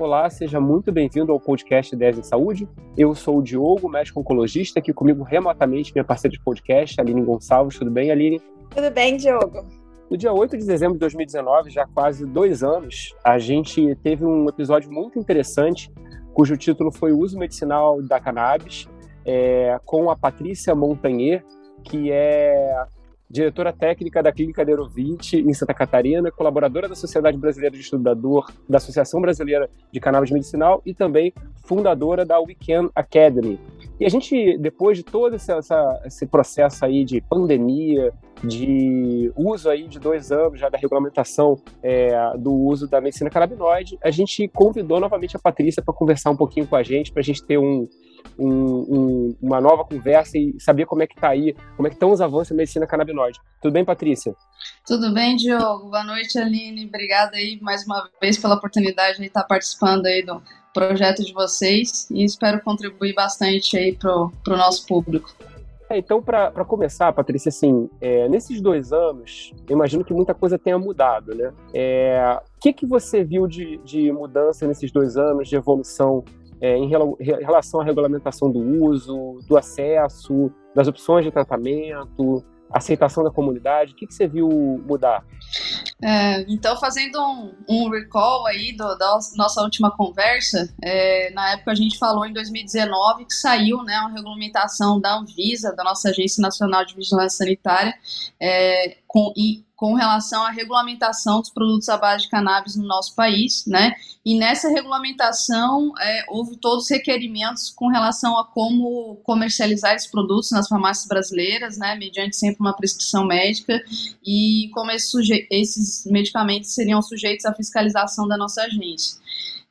Olá, seja muito bem-vindo ao podcast 10 em Saúde. Eu sou o Diogo, médico oncologista, aqui comigo remotamente minha parceira de podcast, Aline Gonçalves. Tudo bem, Aline? Tudo bem, Diogo. No dia 8 de dezembro de 2019, já quase dois anos, a gente teve um episódio muito interessante, cujo título foi o uso medicinal da cannabis, é, com a Patrícia Montagnier, que é diretora técnica da Clínica Neurovite em Santa Catarina, colaboradora da Sociedade Brasileira de Estudador, da Associação Brasileira de Cannabis Medicinal e também fundadora da Weekend Academy. E a gente, depois de todo esse, essa, esse processo aí de pandemia, de uso aí de dois anos já da regulamentação é, do uso da medicina canabinoide, a gente convidou novamente a Patrícia para conversar um pouquinho com a gente, para a gente ter um, um, um, uma nova conversa e saber como é que está aí, como é que estão os avanços da medicina canabinoide. Tudo bem, Patrícia? Tudo bem, Diogo. Boa noite, Aline. Obrigada aí mais uma vez pela oportunidade de estar participando aí do projeto de vocês e espero contribuir bastante aí para o nosso público. É, então, para começar, Patrícia, assim, é, nesses dois anos, eu imagino que muita coisa tenha mudado, né? É, o que, que você viu de, de mudança nesses dois anos, de evolução é, em relação à regulamentação do uso, do acesso, das opções de tratamento, aceitação da comunidade? O que, que você viu mudar? É, então, fazendo um, um, recall aí do, da nossa última conversa, é, na época a gente falou em 2019 que saiu né, uma regulamentação da Anvisa, da nossa Agência Nacional de Vigilância Sanitária, é, com, e com relação à regulamentação dos produtos à base de cannabis no nosso país, né? E nessa regulamentação é, houve todos os requerimentos com relação a como comercializar esses produtos nas farmácias brasileiras, né? Mediante sempre uma prescrição médica e como esses, esses medicamentos seriam sujeitos à fiscalização da nossa agência.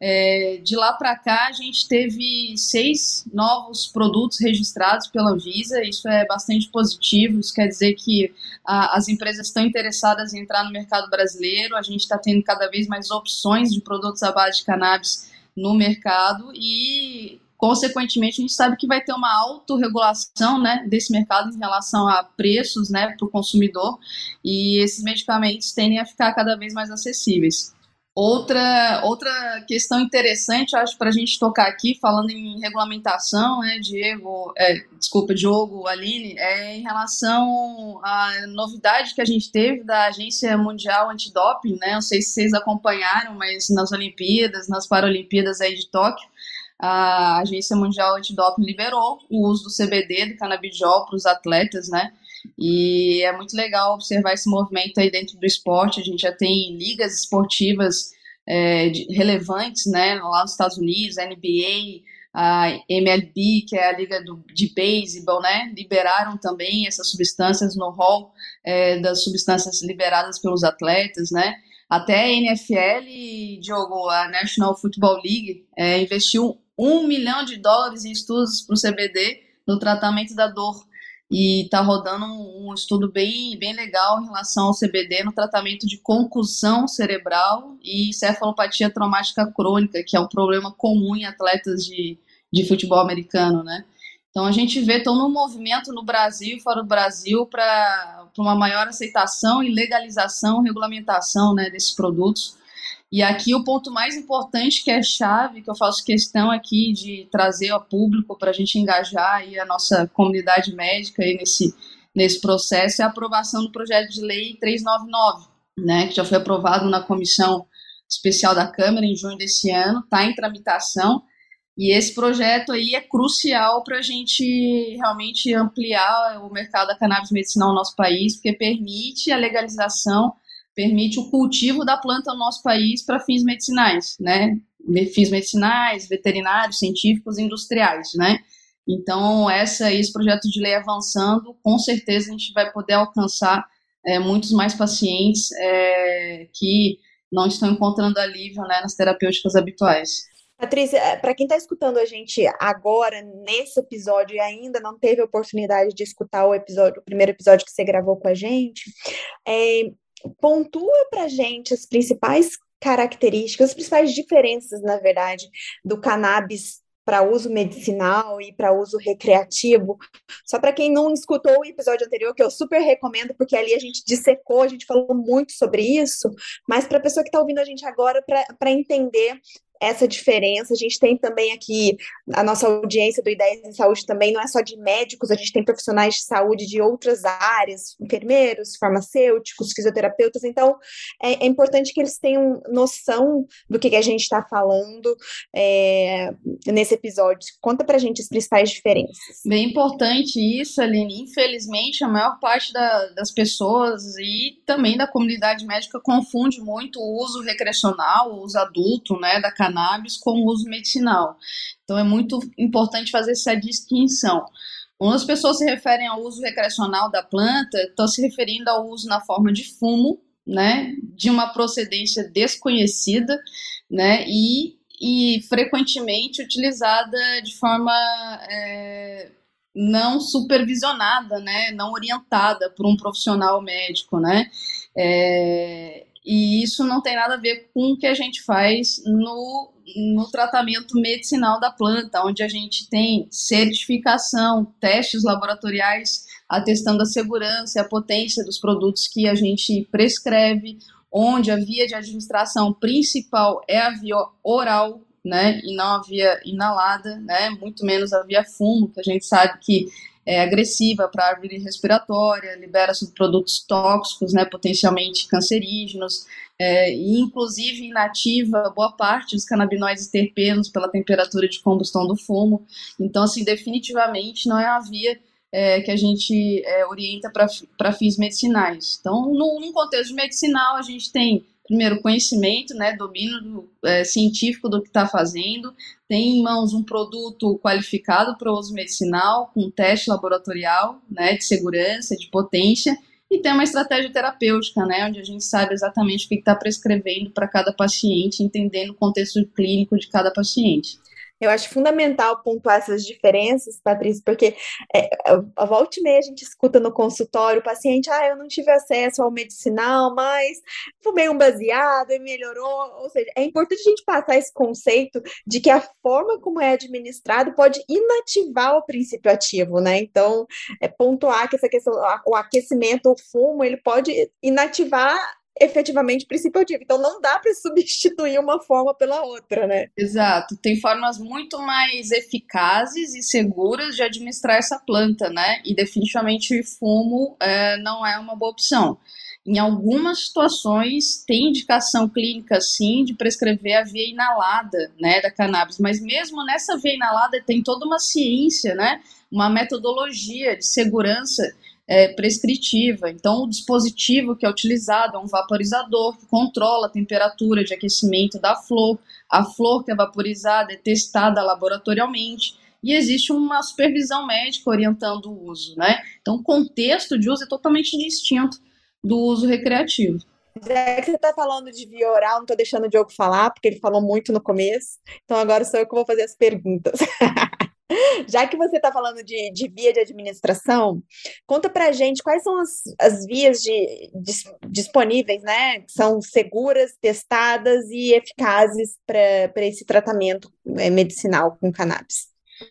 É, de lá para cá, a gente teve seis novos produtos registrados pela Anvisa, isso é bastante positivo, isso quer dizer que a, as empresas estão interessadas em entrar no mercado brasileiro, a gente está tendo cada vez mais opções de produtos à base de cannabis no mercado e consequentemente a gente sabe que vai ter uma autorregulação né, desse mercado em relação a preços né, para o consumidor. E esses medicamentos tendem a ficar cada vez mais acessíveis. Outra, outra questão interessante, acho, para a gente tocar aqui, falando em regulamentação, né, Diego, é, desculpa, Diogo, Aline, é em relação à novidade que a gente teve da Agência Mundial Antidoping, né, não sei se vocês acompanharam, mas nas Olimpíadas, nas Paralimpíadas aí de Tóquio, a Agência Mundial Antidoping liberou o uso do CBD, do canabidiol, para os atletas, né, e é muito legal observar esse movimento aí dentro do esporte. A gente já tem ligas esportivas é, de, relevantes, né, lá nos Estados Unidos, a NBA, a MLB, que é a liga do, de beisebol, né, liberaram também essas substâncias no rol é, das substâncias liberadas pelos atletas, né. Até a NFL, Diogo, a National Football League, é, investiu um milhão de dólares em estudos para o CBD no tratamento da dor e está rodando um, um, estudo bem, bem legal em relação ao CBD no tratamento de concussão cerebral e cefalopatia traumática crônica, que é um problema comum em atletas de, de futebol americano, né? Então a gente vê todo um movimento no Brasil e fora do Brasil para uma maior aceitação e legalização, regulamentação né, desses produtos. E aqui o ponto mais importante, que é chave, que eu faço questão aqui de trazer ao público para a gente engajar aí a nossa comunidade médica aí nesse, nesse processo, é a aprovação do projeto de lei 399, né, que já foi aprovado na comissão especial da Câmara em junho desse ano, está em tramitação, e esse projeto aí é crucial para a gente realmente ampliar o mercado da cannabis medicinal no nosso país, porque permite a legalização permite o cultivo da planta no nosso país para fins medicinais, né? Fins medicinais, veterinários, científicos, industriais, né? Então, essa, esse projeto de lei avançando, com certeza a gente vai poder alcançar é, muitos mais pacientes é, que não estão encontrando alívio né, nas terapêuticas habituais. Patrícia, é, para quem está escutando a gente agora, nesse episódio, e ainda não teve a oportunidade de escutar o episódio, o primeiro episódio que você gravou com a gente, é, pontua para gente as principais características, as principais diferenças, na verdade, do cannabis para uso medicinal e para uso recreativo. Só para quem não escutou o episódio anterior, que eu super recomendo, porque ali a gente dissecou, a gente falou muito sobre isso, mas para a pessoa que está ouvindo a gente agora, para entender essa diferença. A gente tem também aqui a nossa audiência do Ideias em Saúde também, não é só de médicos, a gente tem profissionais de saúde de outras áreas, enfermeiros, farmacêuticos, fisioterapeutas, então é, é importante que eles tenham noção do que, que a gente está falando é, nesse episódio. Conta pra gente as principais diferenças. Bem importante isso, Aline. Infelizmente, a maior parte da, das pessoas e também da comunidade médica confunde muito o uso recreacional, o uso adulto, né, da com o uso medicinal. Então é muito importante fazer essa distinção. Quando as pessoas se referem ao uso recreacional da planta, estão se referindo ao uso na forma de fumo, né, de uma procedência desconhecida, né, e, e frequentemente utilizada de forma é, não supervisionada, né, não orientada por um profissional médico, né, é, e isso não tem nada a ver com o que a gente faz no, no tratamento medicinal da planta, onde a gente tem certificação, testes laboratoriais atestando a segurança e a potência dos produtos que a gente prescreve, onde a via de administração principal é a via oral, né, e não a via inalada, né, muito menos a via fumo, que a gente sabe que é agressiva para a árvore respiratória, libera subprodutos tóxicos, né, potencialmente cancerígenos, é, e inclusive inativa boa parte dos canabinoides terpenos pela temperatura de combustão do fumo. Então, assim, definitivamente não é a via é, que a gente é, orienta para fins medicinais. Então, num contexto medicinal, a gente tem primeiro, conhecimento, né, domínio do, é, científico do que está fazendo, tem em mãos um produto qualificado para uso medicinal, com teste laboratorial, né, de segurança, de potência, e tem uma estratégia terapêutica, né, onde a gente sabe exatamente o que está prescrevendo para cada paciente, entendendo o contexto clínico de cada paciente. Eu acho fundamental pontuar essas diferenças, Patrícia, porque é, a volta e meia a gente escuta no consultório o paciente, ah, eu não tive acesso ao medicinal, mas fumei um baseado e melhorou. Ou seja, é importante a gente passar esse conceito de que a forma como é administrado pode inativar o princípio ativo, né? Então, é pontuar que essa questão, o aquecimento, o fumo, ele pode inativar efetivamente ativo. Então não dá para substituir uma forma pela outra, né? Exato. Tem formas muito mais eficazes e seguras de administrar essa planta, né? E definitivamente fumo é, não é uma boa opção. Em algumas situações tem indicação clínica sim de prescrever a via inalada, né, da cannabis, mas mesmo nessa via inalada tem toda uma ciência, né, uma metodologia de segurança é, prescritiva. Então, o dispositivo que é utilizado é um vaporizador que controla a temperatura de aquecimento da flor. A flor que é vaporizada é testada laboratorialmente e existe uma supervisão médica orientando o uso, né? Então, o contexto de uso é totalmente distinto do uso recreativo. Já que você está falando de via oral, não estou deixando o Diogo falar, porque ele falou muito no começo, então agora sou eu que vou fazer as perguntas. Já que você está falando de, de, via de administração, conta para gente quais são as, as vias de, de, disponíveis, né? Que são seguras, testadas e eficazes para esse tratamento é, medicinal com cannabis.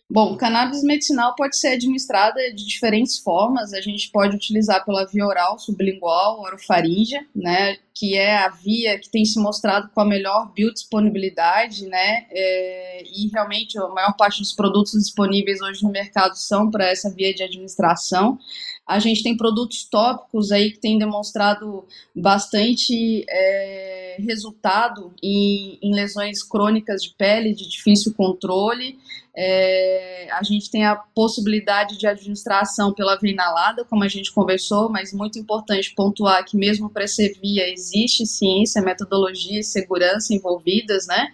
Bom, cannabis medicinal pode ser administrada de diferentes formas. A gente pode utilizar pela via oral, sublingual, orofaríngea, né, que é a via que tem se mostrado com a melhor biodisponibilidade, né, é, e realmente a maior parte dos produtos disponíveis hoje no mercado são para essa via de administração. A gente tem produtos tópicos aí que têm demonstrado bastante é, resultado em, em, lesões crônicas de pele de difícil controle. É, a gente tem a possibilidade de administração pela veia inalada, como a gente conversou, mas muito importante pontuar que mesmo para essa via existe ciência, metodologia e segurança envolvidas, né?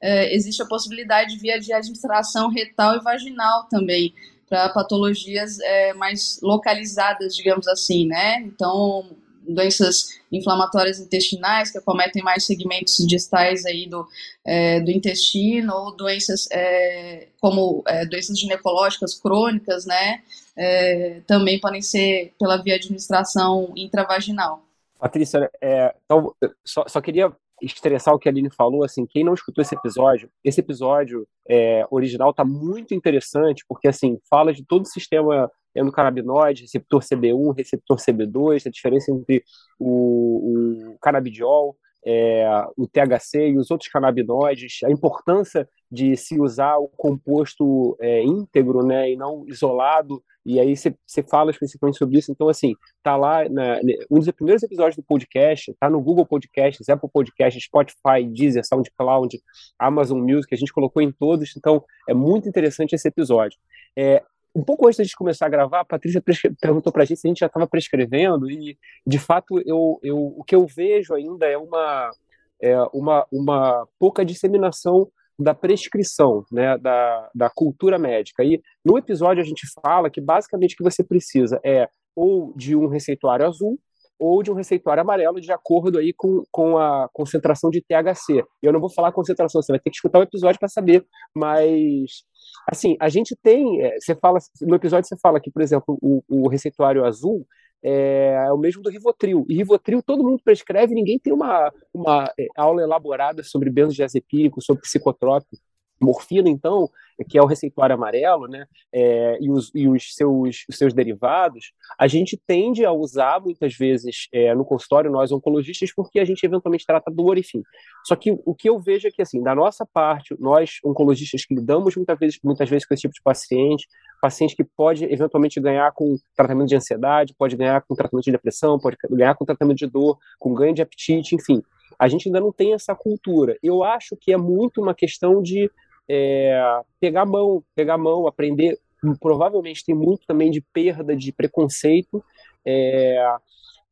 É, existe a possibilidade de via de administração retal e vaginal também para patologias é, mais localizadas, digamos assim, né? Então, doenças inflamatórias intestinais que acometem mais segmentos distais aí do, é, do intestino, ou doenças é, como é, doenças ginecológicas crônicas, né? É, também podem ser pela via administração intravaginal. Patrícia, é, então, só, só queria estressar o que a Aline falou, assim, quem não escutou esse episódio, esse episódio é, original tá muito interessante, porque, assim, fala de todo o sistema endocannabinoide, receptor CB1, receptor CB2, a diferença entre o, o canabidiol, é, o THC e os outros canabinoides, a importância de se usar o composto é, íntegro, né, e não isolado. E aí você fala especificamente sobre isso. Então, assim, tá lá na, um dos primeiros episódios do podcast, tá no Google Podcasts, Apple Podcasts, Spotify, Deezer, SoundCloud, Amazon Music, a gente colocou em todos. Então, é muito interessante esse episódio. É, um pouco antes de começar a gravar, a Patrícia perguntou para a gente se a gente já estava prescrevendo e, de fato, eu, eu, o que eu vejo ainda é uma, é uma, uma pouca disseminação da prescrição, né, da, da cultura médica. E no episódio a gente fala que basicamente o que você precisa é ou de um receituário azul ou de um receituário amarelo, de acordo aí com, com a concentração de THC. Eu não vou falar concentração, você vai ter que escutar o episódio para saber, mas assim, a gente tem, é, você fala, no episódio você fala que, por exemplo, o, o receituário azul é, é, o mesmo do Rivotril. E Rivotril todo mundo prescreve, ninguém tem uma, uma é, aula elaborada sobre benzodiazepínico, sobre psicotrópico. Morfina, então, que é o receituário amarelo, né, é, e, os, e os, seus, os seus derivados, a gente tende a usar muitas vezes é, no consultório, nós oncologistas, porque a gente eventualmente trata dor, enfim. Só que o que eu vejo é que, assim, da nossa parte, nós oncologistas que lidamos muitas vezes, muitas vezes com esse tipo de paciente, paciente que pode eventualmente ganhar com tratamento de ansiedade, pode ganhar com tratamento de depressão, pode ganhar com tratamento de dor, com ganho de apetite, enfim. A gente ainda não tem essa cultura. Eu acho que é muito uma questão de é, pegar mão, pegar mão, aprender. Provavelmente tem muito também de perda de preconceito. É,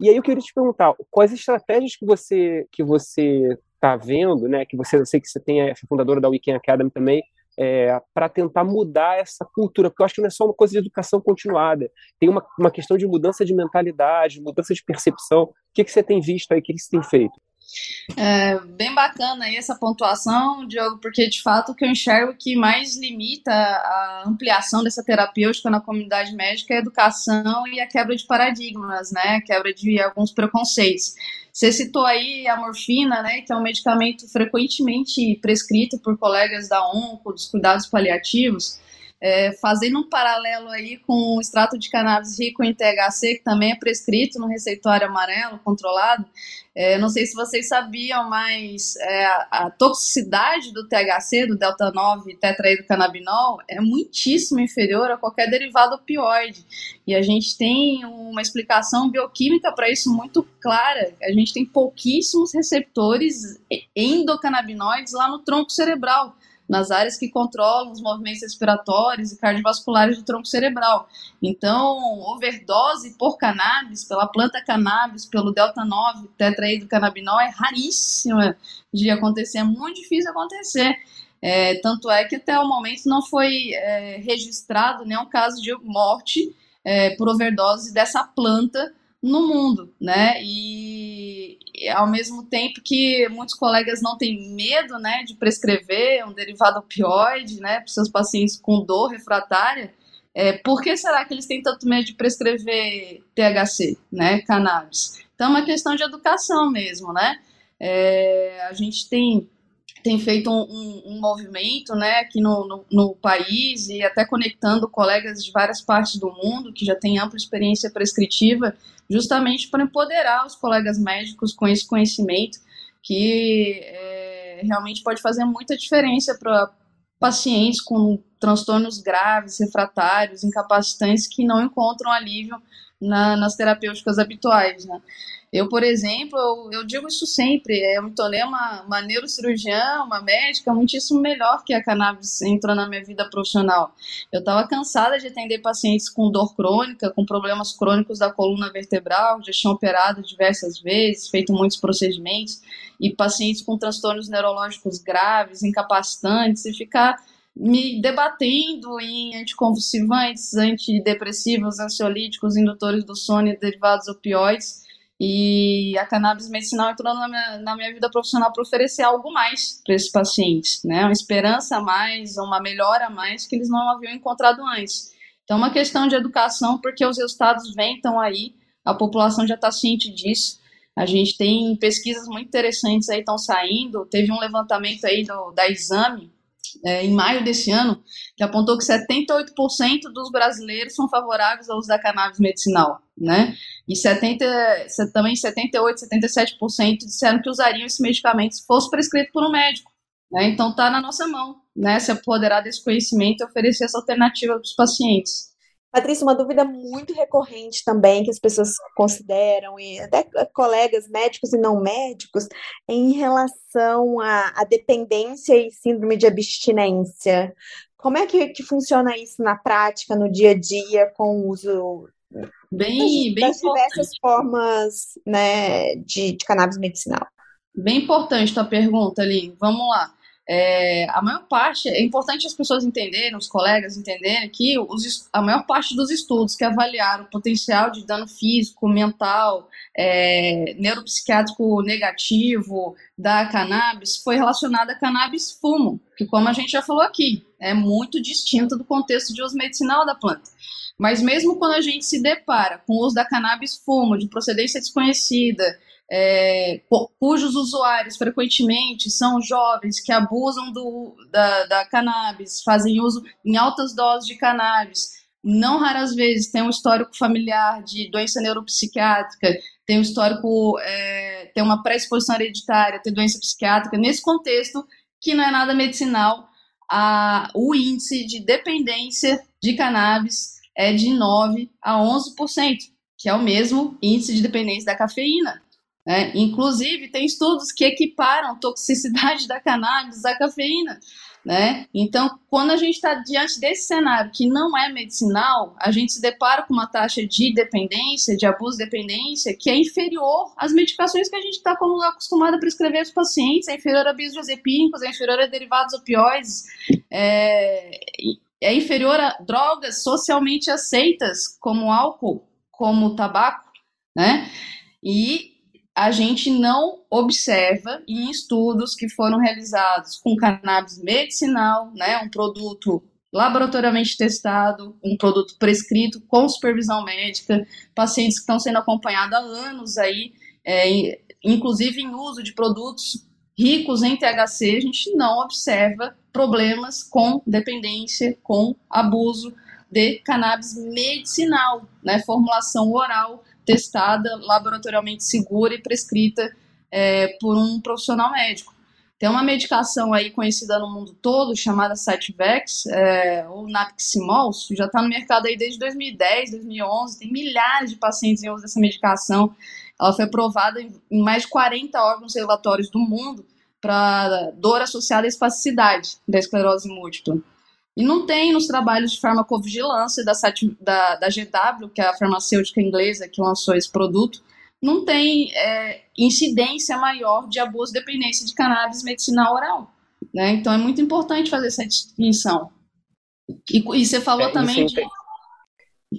e aí eu queria te perguntar, quais estratégias que você que você está vendo, né? Que você, eu sei que você tem a fundadora da Weekend Academy também, é, para tentar mudar essa cultura, porque eu acho que não é só uma coisa de educação continuada, tem uma, uma questão de mudança de mentalidade, mudança de percepção. O que, que você tem visto aí, o que, que você tem feito? É bem bacana aí essa pontuação, Diogo, porque de fato o que eu enxergo que mais limita a ampliação dessa terapêutica na comunidade médica é a educação e a quebra de paradigmas, né? A quebra de alguns preconceitos. Você citou aí a morfina, né, que é um medicamento frequentemente prescrito por colegas da ONCO, dos cuidados paliativos. É, fazendo um paralelo aí com o extrato de cannabis rico em THC, que também é prescrito no receituário amarelo controlado, é, não sei se vocês sabiam, mas é, a toxicidade do THC, do delta 9 tetraidrocannabinol, é muitíssimo inferior a qualquer derivado opioide. E a gente tem uma explicação bioquímica para isso muito clara. A gente tem pouquíssimos receptores endocannabinoides lá no tronco cerebral nas áreas que controlam os movimentos respiratórios e cardiovasculares do tronco cerebral. Então, overdose por cannabis, pela planta cannabis, pelo delta-9 tetraidrocannabinol é raríssima de acontecer, é muito difícil acontecer. É, tanto é que até o momento não foi é, registrado nenhum caso de morte é, por overdose dessa planta no mundo, né? E, ao mesmo tempo que muitos colegas não têm medo, né, de prescrever um derivado opioide, né, para seus pacientes com dor refratária, é, por que será que eles têm tanto medo de prescrever THC, né, cannabis? Então é uma questão de educação mesmo, né? É, a gente tem tem feito um, um, movimento né, aqui no, no, no, país e até conectando colegas de várias partes do mundo que já têm ampla experiência prescritiva, justamente para empoderar os colegas médicos com esse conhecimento que é, realmente pode fazer muita diferença para pacientes com transtornos graves, refratários, incapacitantes que não encontram alívio na, nas terapêuticas habituais. Né? Eu, por exemplo, eu, eu, digo isso sempre, eu me tornei uma, uma neurocirurgiã, uma médica muitíssimo melhor que a cannabis entrou na minha vida profissional. Eu estava cansada de atender pacientes com dor crônica, com problemas crônicos da coluna vertebral, já tinham operado diversas vezes, feito muitos procedimentos, e pacientes com transtornos neurológicos graves, incapacitantes, e ficar me debatendo em anticonvulsivantes, antidepressivos, ansiolíticos, indutores do sono e derivados opioides, e a cannabis medicinal entrou na minha, na minha vida profissional para oferecer algo mais para esses pacientes, né? Uma esperança a mais, uma melhora a mais que eles não haviam encontrado antes. Então, é uma questão de educação, porque os resultados vêm, estão aí, a população já está ciente disso. A gente tem pesquisas muito interessantes aí estão saindo. Teve um levantamento aí do, da Exame, é, em maio desse ano, que apontou que 78% dos brasileiros são favoráveis ao uso da cannabis medicinal, né? E 70, também 78, 77% disseram que usariam esse medicamento se fosse prescrito por um médico. Né? Então está na nossa mão, né? Se apoderar desse conhecimento e oferecer essa alternativa para os pacientes. Patrícia, uma dúvida muito recorrente também que as pessoas consideram, e até colegas médicos e não médicos, em relação à, dependência e síndrome de abstinência. Como é que, que funciona isso na prática, no dia a dia, com o uso bem, das, das diversas formas né, de, de cannabis medicinal? Bem importante tua pergunta, Aline. Vamos lá. É, a maior parte, é importante as pessoas entenderem, os colegas entenderem que os, a maior parte dos estudos que avaliaram o potencial de dano físico, mental, é, neuropsiquiátrico negativo da cannabis foi relacionada a cannabis fumo, que como a gente já falou aqui, é muito distinto do contexto de uso medicinal da planta. Mas mesmo quando a gente se depara com o uso da cannabis fumo de procedência desconhecida, é, cujos usuários frequentemente são jovens que abusam do, da, da cannabis, fazem uso em altas doses de cannabis, não raras vezes tem um histórico familiar de doença neuropsiquiátrica, tem um histórico, é, tem uma pré-exposição hereditária, tem doença psiquiátrica. Nesse contexto, que não é nada medicinal, a, o índice de dependência de cannabis é de 9 a 11%, que é o mesmo índice de dependência da cafeína. É, inclusive, tem estudos que equiparam toxicidade da cannabis à cafeína. Né? Então, quando a gente está diante desse cenário que não é medicinal, a gente se depara com uma taxa de dependência, de abuso de dependência, que é inferior às medicações que a gente está acostumado a prescrever aos pacientes, é inferior a benzodiazepínicos, é inferior a derivados opioides, é, é inferior a drogas socialmente aceitas, como álcool, como tabaco, né? E a gente não observa em estudos que foram realizados com cannabis medicinal, né, um produto laboratoriamente testado, um produto prescrito com supervisão médica, pacientes que estão sendo acompanhados há anos aí, é, inclusive em uso de produtos ricos em THC, a gente não observa problemas com dependência, com abuso de cannabis medicinal, né, formulação oral testada, laboratorialmente segura e prescrita é, por um profissional médico. Tem uma medicação aí conhecida no mundo todo, chamada Sativex, é, ou Napiximol, já está no mercado aí desde 2010, 2011, tem milhares de pacientes em uso dessa medicação. Ela foi aprovada em mais de 40 órgãos regulatórios do mundo para dor associada à espasticidade da esclerose múltipla. E não tem nos trabalhos de farmacovigilância da, da, da GW, que é a farmacêutica inglesa que lançou esse produto, não tem é, incidência maior de abuso e dependência de cannabis medicinal oral. Né? Então é muito importante fazer essa distinção. E, e você falou é, também de.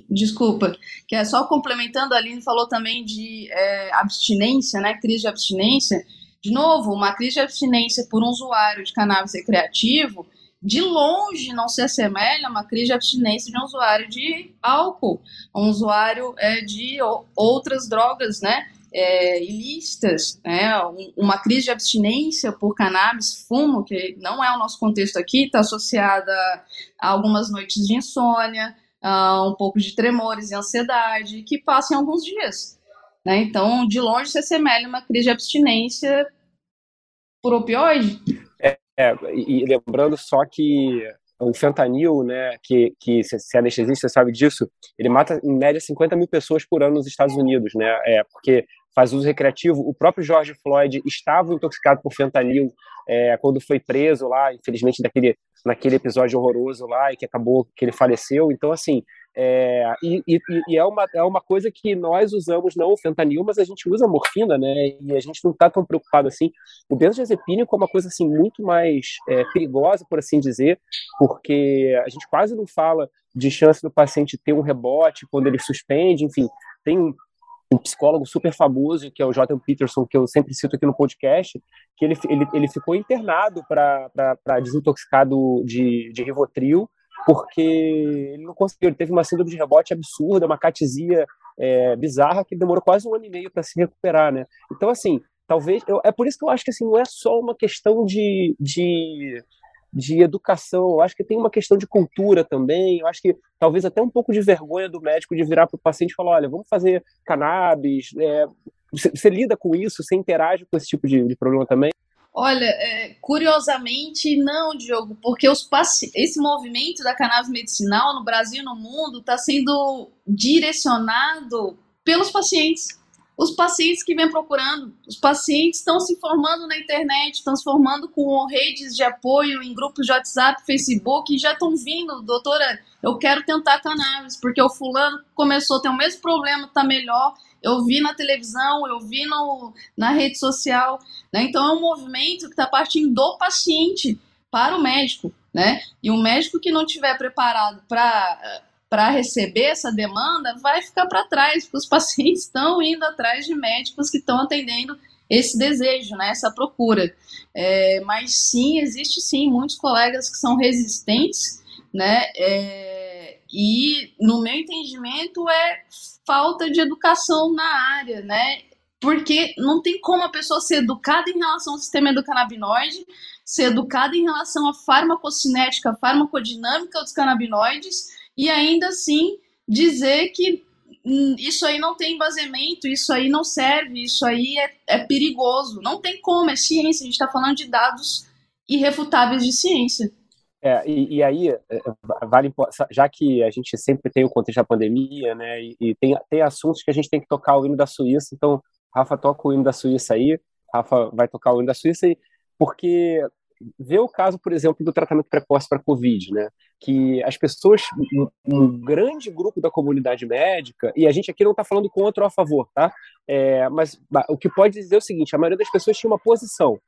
Desculpa, que é só complementando, a Aline falou também de é, abstinência, né? Crise de abstinência. De novo, uma crise de abstinência por um usuário de cannabis recreativo de longe não se assemelha a uma crise de abstinência de um usuário de álcool, um usuário é, de outras drogas, né? É, ilícitas, né? uma crise de abstinência por cannabis, fumo, que não é o nosso contexto aqui, está associada a algumas noites de insônia, a um pouco de tremores e ansiedade, que passam em alguns dias. Né? Então, de longe se assemelha a uma crise de abstinência por opioide. É, e lembrando só que o fentanil, né, que, que se, é anestesista sabe disso, ele mata em média 50 mil pessoas por ano nos Estados Unidos, né, é, porque faz uso recreativo. O próprio George Floyd estava intoxicado por fentanil é, quando foi preso lá, infelizmente daquele, naquele episódio horroroso lá e que acabou que ele faleceu. Então, assim, é, e, e, e, é, uma, é uma coisa que nós usamos, não o fentanil, mas a gente usa morfina, né? E a gente não está tão preocupado assim. O benzodiazepínico é uma coisa assim muito mais é, perigosa, por assim dizer, porque a gente quase não fala de chance do paciente ter um rebote quando ele suspende, enfim. Tem um, um psicólogo super famoso, que é o Jordan Peterson, que eu sempre cito aqui no podcast, que ele, ele, ele ficou internado para desintoxicado de, de Rivotril, porque ele não conseguiu, ele teve uma síndrome de rebote absurda, uma catisia é, bizarra, que demorou quase um ano e meio para se recuperar, né? Então, assim, talvez, eu, é por isso que eu acho que assim, não é só uma questão de, de de educação, eu acho que tem uma questão de cultura também, eu acho que talvez até um pouco de vergonha do médico de virar para o paciente e falar, olha, vamos fazer cannabis, é, você, você, lida com isso, você interage com esse tipo de, de problema também? Olha, é, curiosamente não, Diogo, porque os esse movimento da cannabis medicinal no Brasil e no mundo está sendo direcionado pelos pacientes. Os pacientes que vêm procurando, os pacientes estão se formando na internet, estão se formando com redes de apoio em grupos de WhatsApp, Facebook, e já estão vindo, doutora, eu quero tentar cannabis, porque o fulano começou a ter o mesmo problema, está melhor, eu vi na televisão, eu vi no, na rede social, né? Então é um movimento que está partindo do paciente para o médico, né? E o médico que não tiver preparado para para receber essa demanda vai ficar para trás, porque os pacientes estão indo atrás de médicos que estão atendendo esse desejo, né, essa procura. É, mas sim, existe sim muitos colegas que são resistentes, né, é, e no meu entendimento é falta de educação na área, né, porque não tem como a pessoa ser educada em relação ao sistema endocannabinoide, ser educada em relação à farmacocinética, farmacodinâmica dos canabinoides, e ainda assim dizer que hum, isso aí não tem embasamento, isso aí não serve, isso aí é, é perigoso. Não tem como, é ciência, a gente está falando de dados irrefutáveis de ciência. É, e, e, aí, é, vale, já que a gente sempre tem o contexto da pandemia, né, e, e, tem, tem assuntos que a gente tem que tocar o hino da Suíça, então, Rafa toca o hino da Suíça aí, Rafa vai tocar o hino da Suíça, porque vê o caso, por exemplo, do tratamento precoce para Covid, né? Que as pessoas, um, um, grande grupo da comunidade médica, e a gente aqui não está falando contra ou a favor, tá? É, mas o que pode dizer é o seguinte: a maioria das pessoas tinha uma posição.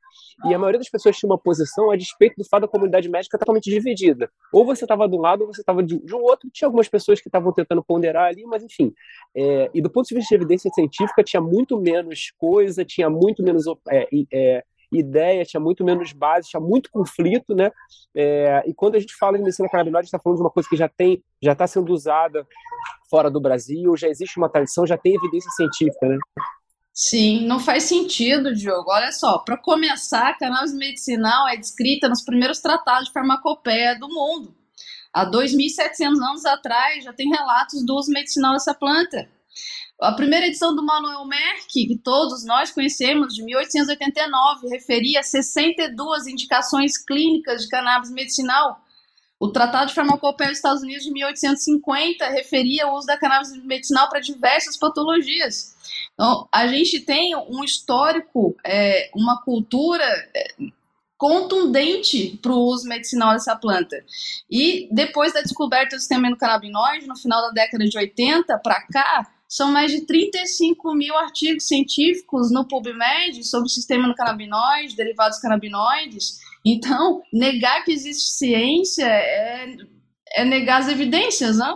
E a maioria das pessoas tinha uma posição a despeito do fato da comunidade médica totalmente dividida. Ou você estava de um lado, ou você estava de, um outro. Tinha algumas pessoas que estavam tentando ponderar ali, mas enfim. É, e do ponto de vista de evidência científica, tinha muito menos coisa, tinha muito menos é, é ideia, tinha muito menos base, tinha muito conflito, né? É, e quando a gente fala de medicina canabinoide, está falando de uma coisa que já tem, já está sendo usada fora do Brasil, já existe uma tradição, já tem evidência científica, né? Sim, não faz sentido, Diogo. Olha só, para começar, a cannabis medicinal é descrita nos primeiros tratados de farmacopeia do mundo. Há 2.700 anos atrás já tem relatos do uso medicinal dessa planta. A primeira edição do Manuel Merck, que todos nós conhecemos, de 1889, referia 62 indicações clínicas de cannabis medicinal. O Tratado de Farmacopeia dos Estados Unidos, de 1850, referia o uso da cannabis medicinal para diversas patologias. Então, a gente tem um histórico, é, uma cultura é, contundente para o uso medicinal dessa planta. E depois da descoberta do sistema endocannabinoide, no final da década de 80 para cá, são mais de 35 mil artigos científicos no PubMed sobre o sistema do canabinoide, derivados canabinoides. Então, negar que existe ciência é, é negar as evidências, né?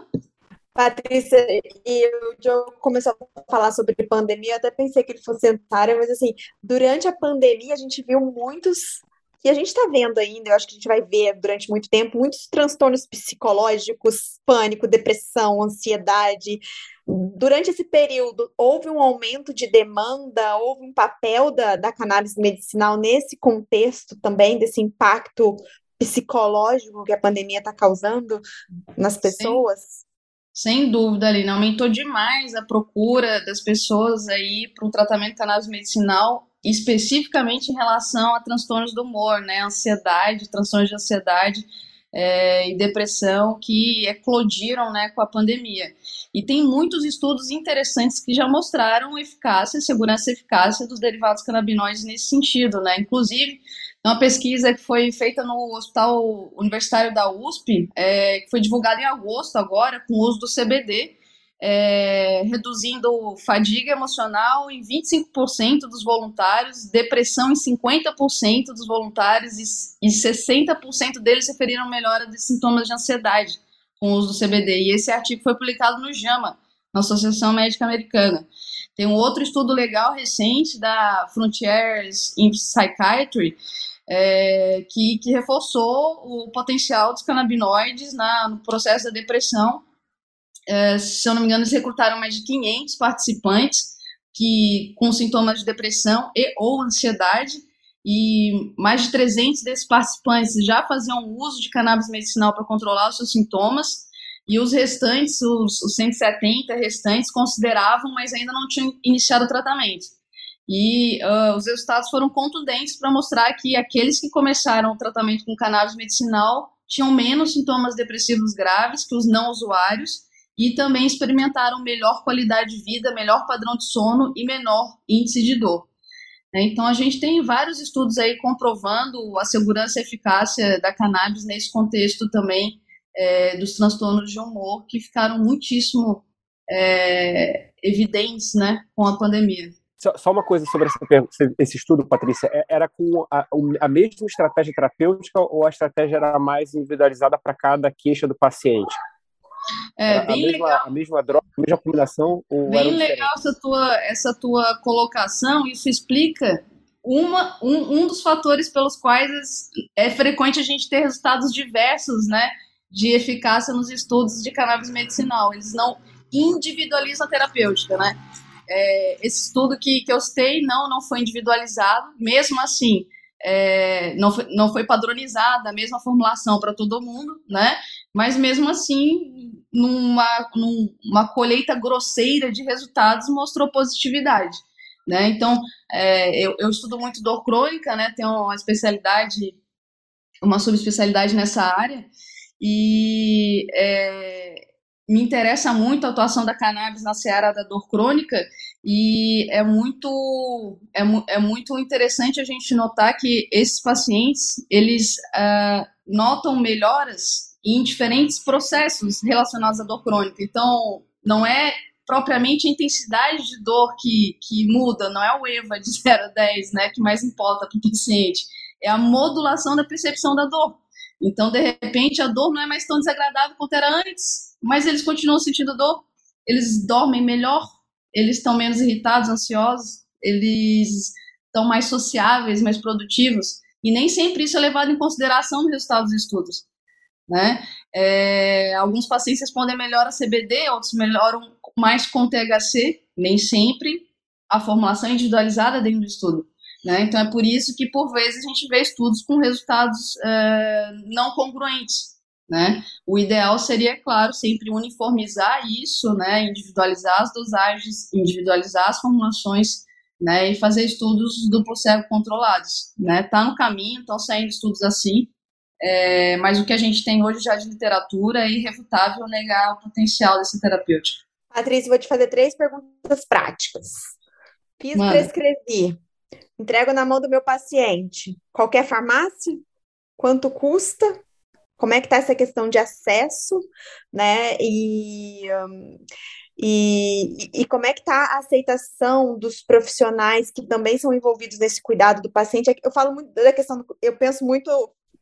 Patrícia, e o Joe começou a falar sobre pandemia, eu até pensei que ele fosse entrar, mas assim, durante a pandemia a gente viu muitos e a gente está vendo ainda, eu acho que a gente vai ver durante muito tempo, muitos transtornos psicológicos, pânico, depressão, ansiedade. Durante esse período, houve um aumento de demanda, houve um papel da, da cannabis medicinal nesse contexto também, desse impacto psicológico que a pandemia está causando nas pessoas? Sem, sem dúvida, Aline, aumentou demais a procura das pessoas aí para um tratamento cannabis medicinal especificamente em relação a transtornos do humor, né, ansiedade, transtornos de ansiedade é, e depressão que eclodiram, né, com a pandemia. E tem muitos estudos interessantes que já mostraram eficácia, segurança e eficácia dos derivados canabinoides nesse sentido, né, inclusive uma pesquisa que foi feita no Hospital Universitário da USP, é, que foi divulgada em agosto agora, com o uso do CBD, é, reduzindo fadiga emocional em 25% dos voluntários, depressão em 50% dos voluntários e, e 60% deles referiram melhora de sintomas de ansiedade com o uso do CBD. E esse artigo foi publicado no JAMA, na Associação Médica Americana. Tem um outro estudo legal recente da Frontiers in Psychiatry, é, que, que, reforçou o potencial dos canabinoides na, no processo da depressão é, se eu não me engano, eles recrutaram mais de 500 participantes que com sintomas de depressão e ou ansiedade e mais de 300 desses participantes já faziam uso de cannabis medicinal para controlar os seus sintomas, e os restantes, os, os 170 restantes, consideravam, mas ainda não tinham iniciado o tratamento. E uh, os resultados foram contundentes para mostrar que aqueles que começaram o tratamento com cannabis medicinal tinham menos sintomas depressivos graves que os não usuários e também experimentaram melhor qualidade de vida, melhor padrão de sono e menor índice de dor. Né? Então, a gente tem vários estudos aí comprovando a segurança e eficácia da cannabis nesse contexto também é, dos transtornos de humor, que ficaram muitíssimo é, evidentes né, com a pandemia. Só uma coisa sobre esse estudo, Patrícia. É, era com a, a mesma estratégia terapêutica ou a estratégia era mais individualizada para cada queixa do paciente? É, a mesma, legal. A mesma droga, a mesma combinação? bem legal essa tua, essa tua colocação. Isso explica uma, um, um dos fatores pelos quais é frequente a gente ter resultados diversos, né? De eficácia nos estudos de cannabis medicinal. Eles não individualizam a terapêutica, né? É, esse estudo que, que eu citei não, não foi individualizado, mesmo assim, é, não, foi, não foi padronizada a mesma formulação para todo mundo, né? Mas mesmo assim, numa, numa colheita grosseira de resultados, mostrou positividade. Né? Então, é, eu, eu estudo muito dor crônica, né? Tenho uma especialidade, uma subespecialidade nessa área, e é, me interessa muito a atuação da cannabis na seara da dor crônica e é muito é, é muito interessante a gente notar que esses pacientes eles uh, notam melhoras em diferentes processos relacionados à dor crônica. Então, não é propriamente a intensidade de dor que, que muda, não é o EVA de 0 a 10, né, que mais importa para o paciente, é a modulação da percepção da dor. Então, de repente, a dor não é mais tão desagradável quanto era antes, mas eles continuam sentindo dor, eles dormem melhor, eles estão menos irritados, ansiosos, eles estão mais sociáveis, mais produtivos, e nem sempre isso é levado em consideração no resultado dos estudos. Né? É, alguns pacientes respondem melhor a CBD, outros melhoram mais com THC, nem sempre a formulação é individualizada dentro do estudo. Né? Então é por isso que, por vezes, a gente vê estudos com resultados é, não congruentes. Né? O ideal seria, claro, sempre uniformizar isso, né? individualizar as dosagens, individualizar as formulações né? e fazer estudos duplo cego controlados. Está né? No caminho, estão saindo estudos assim, é, mas o que a gente tem hoje já de literatura é irrefutável negar o potencial desse terapêutico. Patrícia, vou te fazer três perguntas práticas. Fiz, Mano. prescrevi. Entrego na mão do meu paciente. Qualquer farmácia? Quanto custa? Como é que está essa questão de acesso, né? E, um, e, e, como é que está a aceitação dos profissionais que também são envolvidos nesse cuidado do paciente? Eu falo muito da questão, do, eu penso muito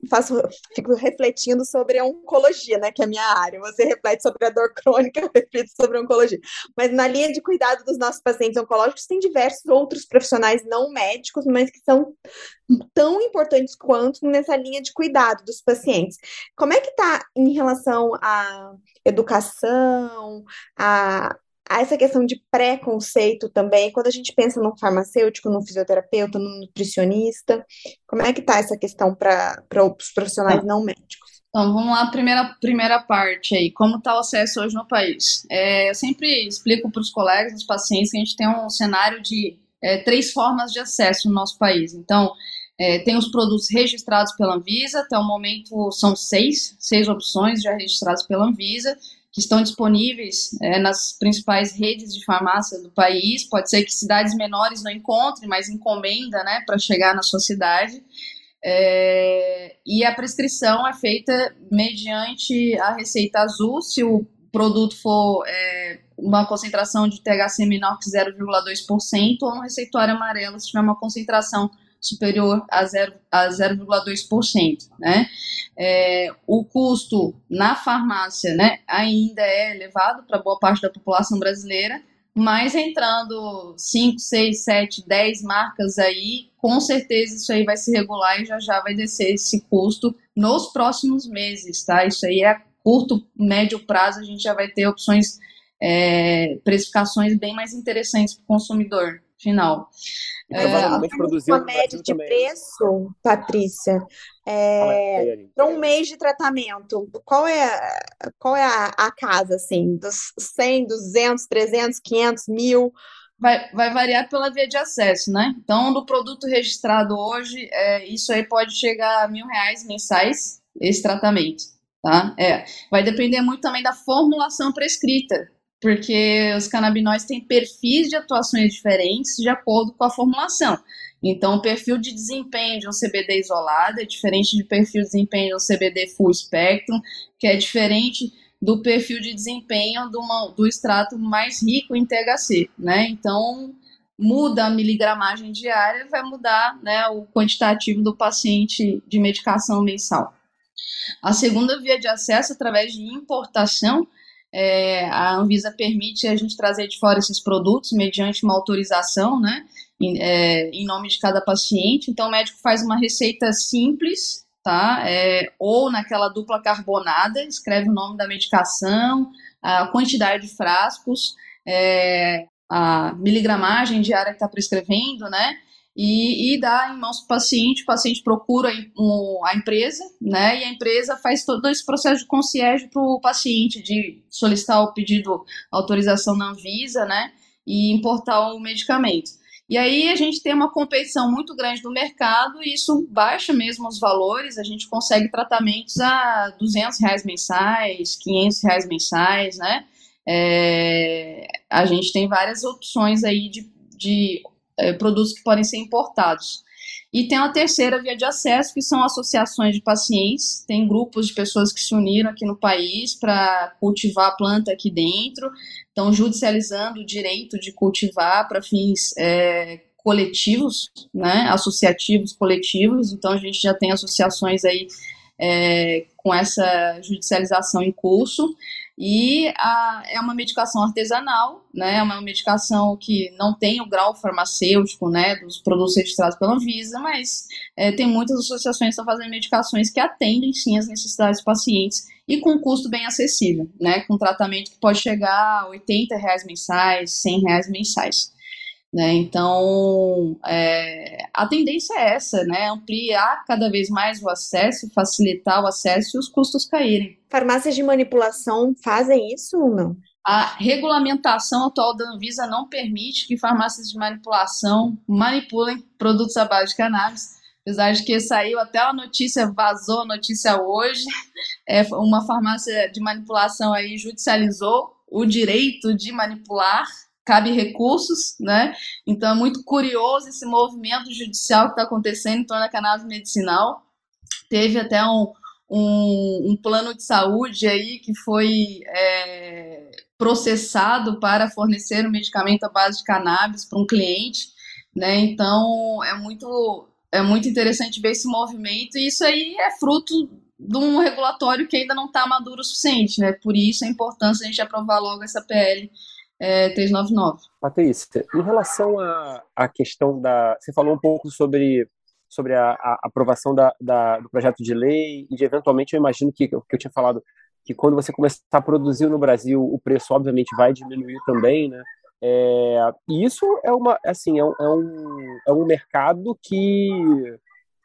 faço, fico refletindo sobre a oncologia, né, que é a minha área. Você reflete sobre a dor crônica, eu reflito sobre a oncologia. Mas na linha de cuidado dos nossos pacientes oncológicos, tem diversos outros profissionais não médicos, mas que são tão importantes quanto nessa linha de cuidado dos pacientes. Como é que está em relação à educação, a, essa questão de preconceito também, quando a gente pensa num farmacêutico, num fisioterapeuta, num nutricionista, como é que está essa questão para os profissionais não médicos? Então, vamos lá, primeira, primeira parte aí, como está o acesso hoje no país? É, eu sempre explico para os colegas, os pacientes, que a gente tem um cenário de é, três formas de acesso no nosso país. Então, é, tem os produtos registrados pela Anvisa, até o momento são seis, seis opções já registradas pela Anvisa, que estão disponíveis é, nas principais redes de farmácia do país. Pode ser que cidades menores não encontrem, mas encomenda né, para chegar na sua cidade. É, e a prescrição é feita mediante a receita azul, se o produto for é, uma concentração de THC menor que 0,2%, ou no receituário amarelo, se tiver uma concentração superior a 0,2%. A 0,2%, né? É, o custo na farmácia né, ainda é elevado para boa parte da população brasileira, mas entrando 5, 6, 7, 10 marcas aí, com certeza isso aí vai se regular e já já vai descer esse custo nos próximos meses, tá? Isso aí é a curto, médio prazo, a gente já vai ter opções, é, precificações bem mais interessantes para o consumidor final. É, uma média de também. preço, Patrícia, é, para um mês de tratamento, qual é, qual é a, a casa, assim, dos 100, 200, 300, 500, mil? Vai, vai variar pela via de acesso, né? Então, do produto registrado hoje, é, isso aí pode chegar a mil reais mensais, esse tratamento, tá? É, vai depender muito também da formulação prescrita, porque os canabinóides têm perfis de atuações diferentes de acordo com a formulação. Então, o perfil de desempenho de um CBD isolado é diferente do perfil de desempenho de um CBD full spectrum, que é diferente do perfil de desempenho do, uma, do extrato mais rico em THC, né? Então, muda a miligramagem diária, vai mudar né, o quantitativo do paciente de medicação mensal. A segunda via de acesso, através de importação, é, a Anvisa permite a gente trazer de fora esses produtos mediante uma autorização, né, em, é, em nome de cada paciente. Então, o médico faz uma receita simples, tá, é, ou naquela dupla carbonada, escreve o nome da medicação, a quantidade de frascos, é, a miligramagem diária que está prescrevendo, né, e, e dá em mãos paciente, o paciente procura a empresa, né, e a empresa faz todo esse processo de concierge para o paciente, de solicitar o pedido, autorização na Anvisa, né, e importar o medicamento. E aí a gente tem uma competição muito grande no mercado e isso baixa mesmo os valores, a gente consegue tratamentos a 200 reais mensais, 500 reais mensais, né, é, a gente tem várias opções aí de, de é, produtos que podem ser importados. E tem a terceira via de acesso, que são associações de pacientes. Tem grupos de pessoas que se uniram aqui no país para cultivar a planta aqui dentro, estão judicializando o direito de cultivar para fins é, coletivos, né, associativos coletivos. Então a gente já tem associações aí é, com essa judicialização em curso. E a, é uma medicação artesanal, né? É uma medicação que não tem o grau farmacêutico, né? Dos produtos registrados pela Anvisa, mas é, tem muitas associações que estão fazendo medicações que atendem sim as necessidades dos pacientes e com custo bem acessível, né? Com tratamento que pode chegar a 80 reais mensais, 100 reais mensais. Né? Então, é, a tendência é essa, né? ampliar cada vez mais o acesso, facilitar o acesso e os custos caírem. Farmácias de manipulação fazem isso ou não? A regulamentação atual da Anvisa não permite que farmácias de manipulação manipulem produtos à base de cannabis, apesar de que saiu até a notícia, vazou a notícia hoje, é, uma farmácia de manipulação aí judicializou o direito de manipular cabe recursos, né? Então é muito curioso esse movimento judicial que está acontecendo em torno da cannabis medicinal. Teve até um, um, um, plano de saúde aí que foi é, processado para fornecer um medicamento à base de cannabis para um cliente, né? Então é muito é muito interessante ver esse movimento e isso aí é fruto de um regulatório que ainda não está maduro o suficiente, né? Por isso a importância de a gente aprovar logo essa PL é, 399. Patrícia, em relação à, questão da. Você falou um pouco sobre, sobre a, a aprovação da, da, do projeto de lei e, de, eventualmente, eu imagino que, que eu tinha falado que quando você começar a produzir no Brasil, o preço, obviamente, vai diminuir também, né? É, isso é uma assim é um, é um, é um mercado que,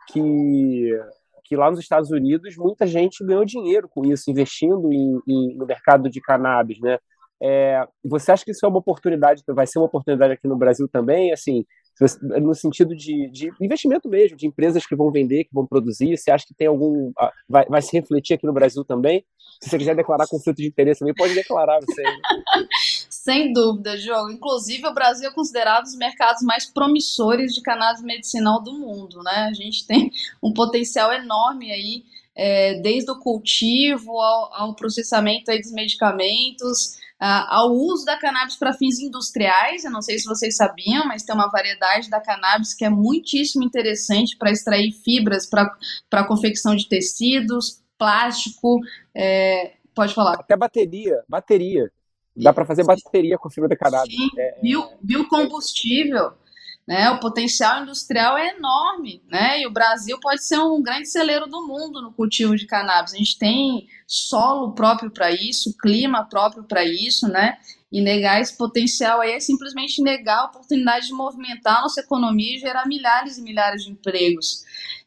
que que lá nos Estados Unidos muita gente ganhou dinheiro com isso investindo em, em, no mercado de cannabis né é, você acha que isso é uma oportunidade, vai ser uma oportunidade aqui no Brasil também, assim, no sentido de, de, investimento mesmo, de empresas que vão vender, que vão produzir? Você acha que tem algum. Ah, vai, vai se refletir aqui no Brasil também? Se você quiser declarar conflito de interesse também, pode declarar você. Sem dúvida, Diogo. Inclusive, o Brasil é considerado um dos mercados mais promissores de cannabis medicinal do mundo, né? A gente tem um potencial enorme aí, é, desde o cultivo ao, ao processamento aí dos medicamentos uh, ao uso da cannabis para fins industriais. Eu não sei se vocês sabiam, mas tem uma variedade da cannabis que é muitíssimo interessante para extrair fibras para a confecção de tecidos, plástico. É, pode falar. Até bateria, bateria. Dá para fazer bateria com fibra de cannabis. Sim, é, bio, biocombustível. Né? O potencial industrial é enorme, né? E o Brasil pode ser um grande celeiro do mundo no cultivo de cannabis. A gente tem solo próprio para isso, clima próprio para isso, né? E negar esse potencial aí é simplesmente negar a oportunidade de movimentar a nossa economia e gerar milhares e milhares de empregos.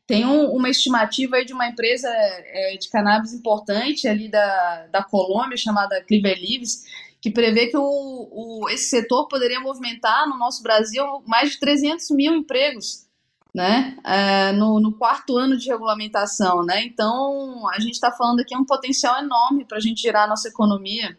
Tem um, uma estimativa aí de uma empresa é, de cannabis importante ali da, da Colômbia, chamada Cleaver Leaves, que prevê que o, o, esse setor poderia movimentar no nosso Brasil mais de 300 mil empregos né, é, no, no, quarto ano de regulamentação, né, então a gente está falando aqui um potencial enorme para a gente gerar a nossa economia,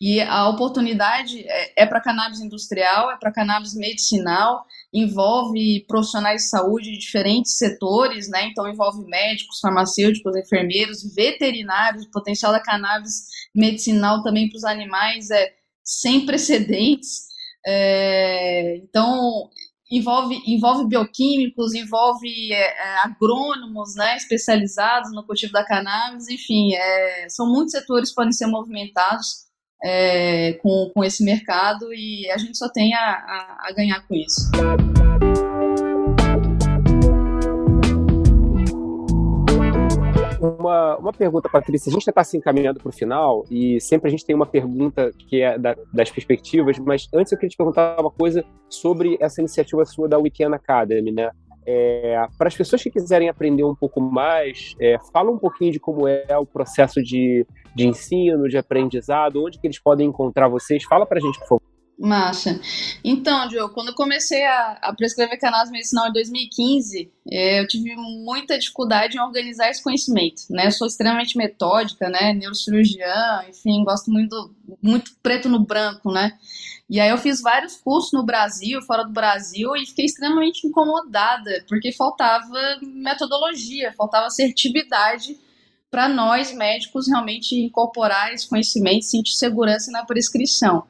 e a oportunidade é, é para cannabis industrial, é para cannabis medicinal, envolve profissionais de saúde de diferentes setores, né? Então envolve médicos, farmacêuticos, enfermeiros, veterinários. O potencial da cannabis medicinal também para os animais é sem precedentes. É, então envolve, envolve bioquímicos, envolve é, é, agrônomos, né, especializados no cultivo da cannabis, enfim, é, são muitos setores que podem ser movimentados é, com, com esse mercado e a gente só tem a, a, a ganhar com isso. Uma, uma pergunta, Patrícia. A gente está se encaminhando para o final e sempre a gente tem uma pergunta que é da, das perspectivas, mas antes eu queria te perguntar uma coisa sobre essa iniciativa sua da Weekend Academy, né? É, para as pessoas que quiserem aprender um pouco mais, é, fala um pouquinho de como é o processo de, de ensino, de aprendizado, onde que eles podem encontrar vocês. Fala para a gente, por favor. Massa. Então, Diogo, quando eu comecei a, a prescrever canais medicinal em 2015, é, eu tive muita dificuldade em organizar esse conhecimento, né? Eu sou extremamente metódica, né? Neurocirurgiã, enfim, gosto muito, muito preto no branco, né? E aí eu fiz vários cursos no Brasil, fora do Brasil, e fiquei extremamente incomodada, porque faltava metodologia, faltava assertividade para nós médicos realmente incorporar esse conhecimento, sentir segurança na prescrição.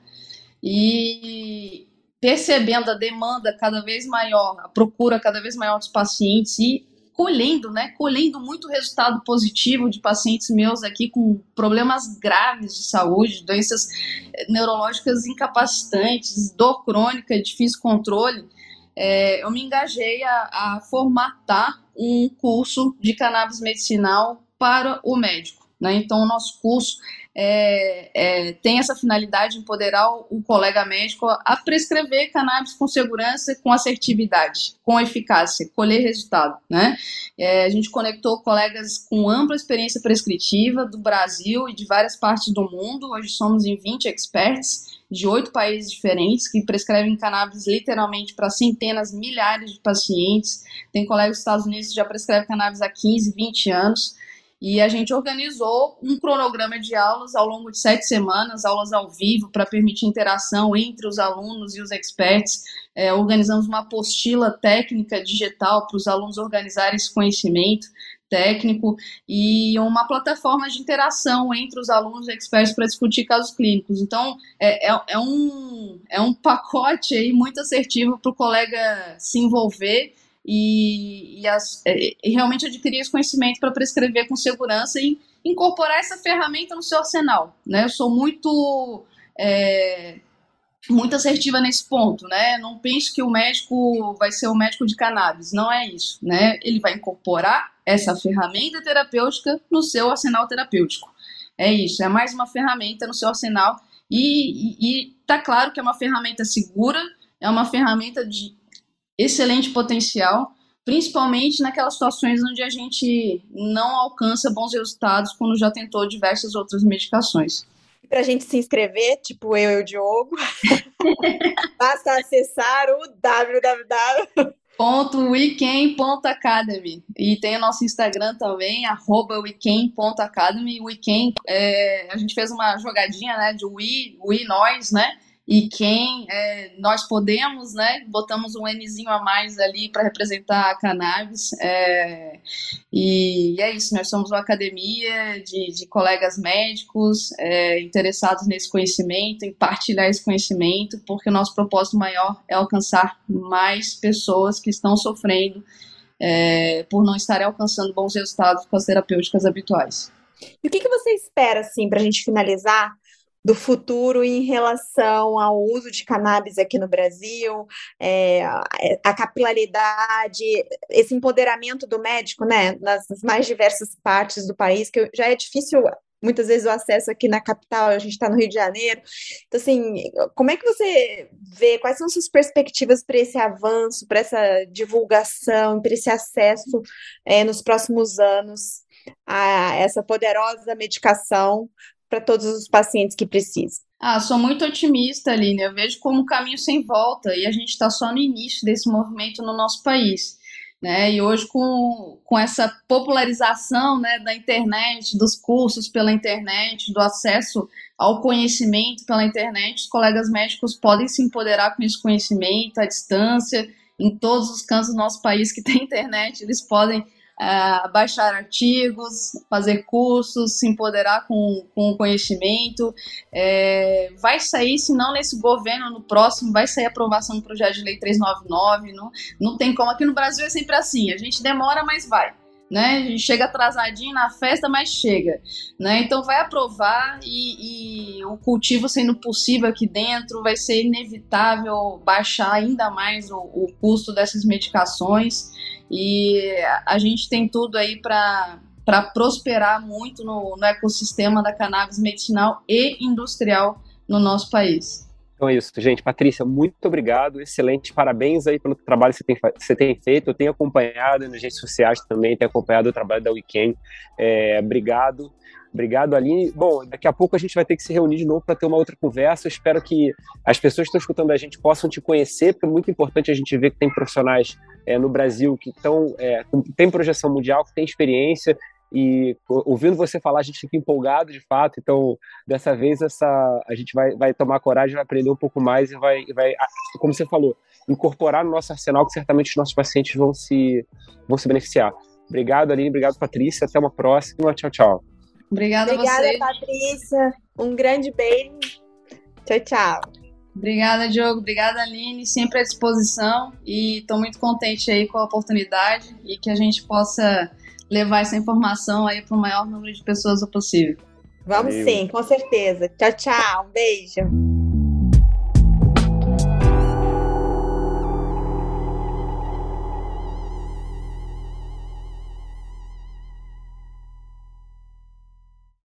E percebendo a demanda cada vez maior, a procura cada vez maior dos pacientes e colhendo, né, colhendo muito resultado positivo de pacientes meus aqui com problemas graves de saúde, doenças eh, neurológicas incapacitantes, dor crônica, difícil controle, é, eu me engajei a, a formatar um curso de cannabis medicinal para o médico. Né? Então, o nosso curso é, é, tem essa finalidade de empoderar o, colega médico a prescrever cannabis com segurança, com assertividade, com eficácia, colher resultado. Né? É, a gente conectou colegas com ampla experiência prescritiva do Brasil e de várias partes do mundo. Hoje somos em 20 experts de oito países diferentes que prescrevem cannabis literalmente para centenas, milhares de pacientes. Tem colegas dos Estados Unidos que já prescrevem cannabis há 15, 20 anos. E a gente organizou um cronograma de aulas ao longo de sete semanas, aulas ao vivo, para permitir interação entre os alunos e os experts. É, organizamos uma apostila técnica digital para os alunos organizarem esse conhecimento técnico e uma plataforma de interação entre os alunos e experts para discutir casos clínicos. Então, é, é, é, um, é um pacote aí muito assertivo para o colega se envolver e, e, as, é, e realmente adquirir esse conhecimento para prescrever com segurança e incorporar essa ferramenta no seu arsenal. Né? Eu sou muito. É, muito assertiva nesse ponto, né? Não pense que o médico vai ser o médico de cannabis, não é isso, né? Ele vai incorporar essa ferramenta terapêutica no seu arsenal terapêutico. É isso, é mais uma ferramenta no seu arsenal e, e, e tá claro que é uma ferramenta segura, é uma ferramenta de excelente potencial, principalmente naquelas situações onde a gente não alcança bons resultados quando já tentou diversas outras medicações. Para a gente se inscrever, tipo eu e o Diogo, basta acessar o www weekend.academy e tem o nosso Instagram também, arroba weekend.academy. Weekend, é, a gente fez uma jogadinha, né, de we, we, nós, né, e quem é, nós podemos, né? Botamos um Nzinho a mais ali para representar a cannabis. É, e é isso, nós somos uma academia de, de colegas médicos é, interessados nesse conhecimento, em partilhar esse conhecimento, porque o nosso propósito maior é alcançar mais pessoas que estão sofrendo é, por não estarem alcançando bons resultados com as terapêuticas habituais. E o que, que você espera, assim, para a gente finalizar, do futuro em relação ao uso de cannabis aqui no Brasil, é, a capilaridade, esse empoderamento do médico, né, nas mais diversas partes do país, que já é difícil muitas vezes o acesso aqui na capital, a gente está no Rio de Janeiro. Então, assim, como é que você vê, quais são suas perspectivas para esse avanço, para essa divulgação, para esse acesso é, nos próximos anos a essa poderosa medicação para todos os pacientes que precisam? Ah, sou muito otimista, Aline. Eu vejo como um caminho sem volta e a gente está só no início desse movimento no nosso país. Né? E hoje, com, com essa popularização né, da internet, dos cursos pela internet, do acesso ao conhecimento pela internet, os colegas médicos podem se empoderar com esse conhecimento à distância. Em todos os cantos do nosso país que tem internet, eles podem uh, baixar artigos, fazer cursos, se empoderar com, com o conhecimento. É, vai sair, se não nesse governo, no próximo, vai sair a aprovação do projeto de lei 399. Não, não tem como. Aqui no Brasil é sempre assim: a gente demora, mas vai. Né? Chega atrasadinho na festa, mas chega, né? Então vai aprovar e, e, o cultivo sendo possível aqui dentro, vai ser inevitável baixar ainda mais o, o custo dessas medicações e a gente tem tudo aí para para prosperar muito no, no ecossistema da cannabis medicinal e industrial no nosso país. Então é isso, gente. Patrícia, muito obrigado. Excelente. Parabéns aí pelo trabalho que você tem, você tem feito. Eu tenho acompanhado nas redes sociais também, tenho acompanhado o trabalho da Weekend. É, obrigado. Obrigado, Aline. Bom, daqui a pouco a gente vai ter que se reunir de novo para ter uma outra conversa. Eu espero que as pessoas que estão escutando a gente possam te conhecer, porque é muito importante a gente ver que tem profissionais é, no Brasil que estão, é, tem projeção mundial, que tem experiência. E ouvindo você falar, a gente fica empolgado de fato. Então, dessa vez, essa, a gente vai, vai tomar coragem, vai aprender um pouco mais e vai, vai, como você falou, incorporar no nosso arsenal que certamente os nossos pacientes vão se, vão se beneficiar. Obrigado, Aline. Obrigado, Patrícia. Até uma próxima. Tchau, tchau. Obrigada, Obrigada a você. Patrícia. Um grande beijo. Tchau, tchau. Obrigada, Diogo. Obrigada, Aline. Sempre à disposição. E estou muito contente aí com a oportunidade e que a gente possa levar essa informação aí para o maior número de pessoas possível. Vamos Valeu. sim, com certeza. Tchau, tchau. Um beijo.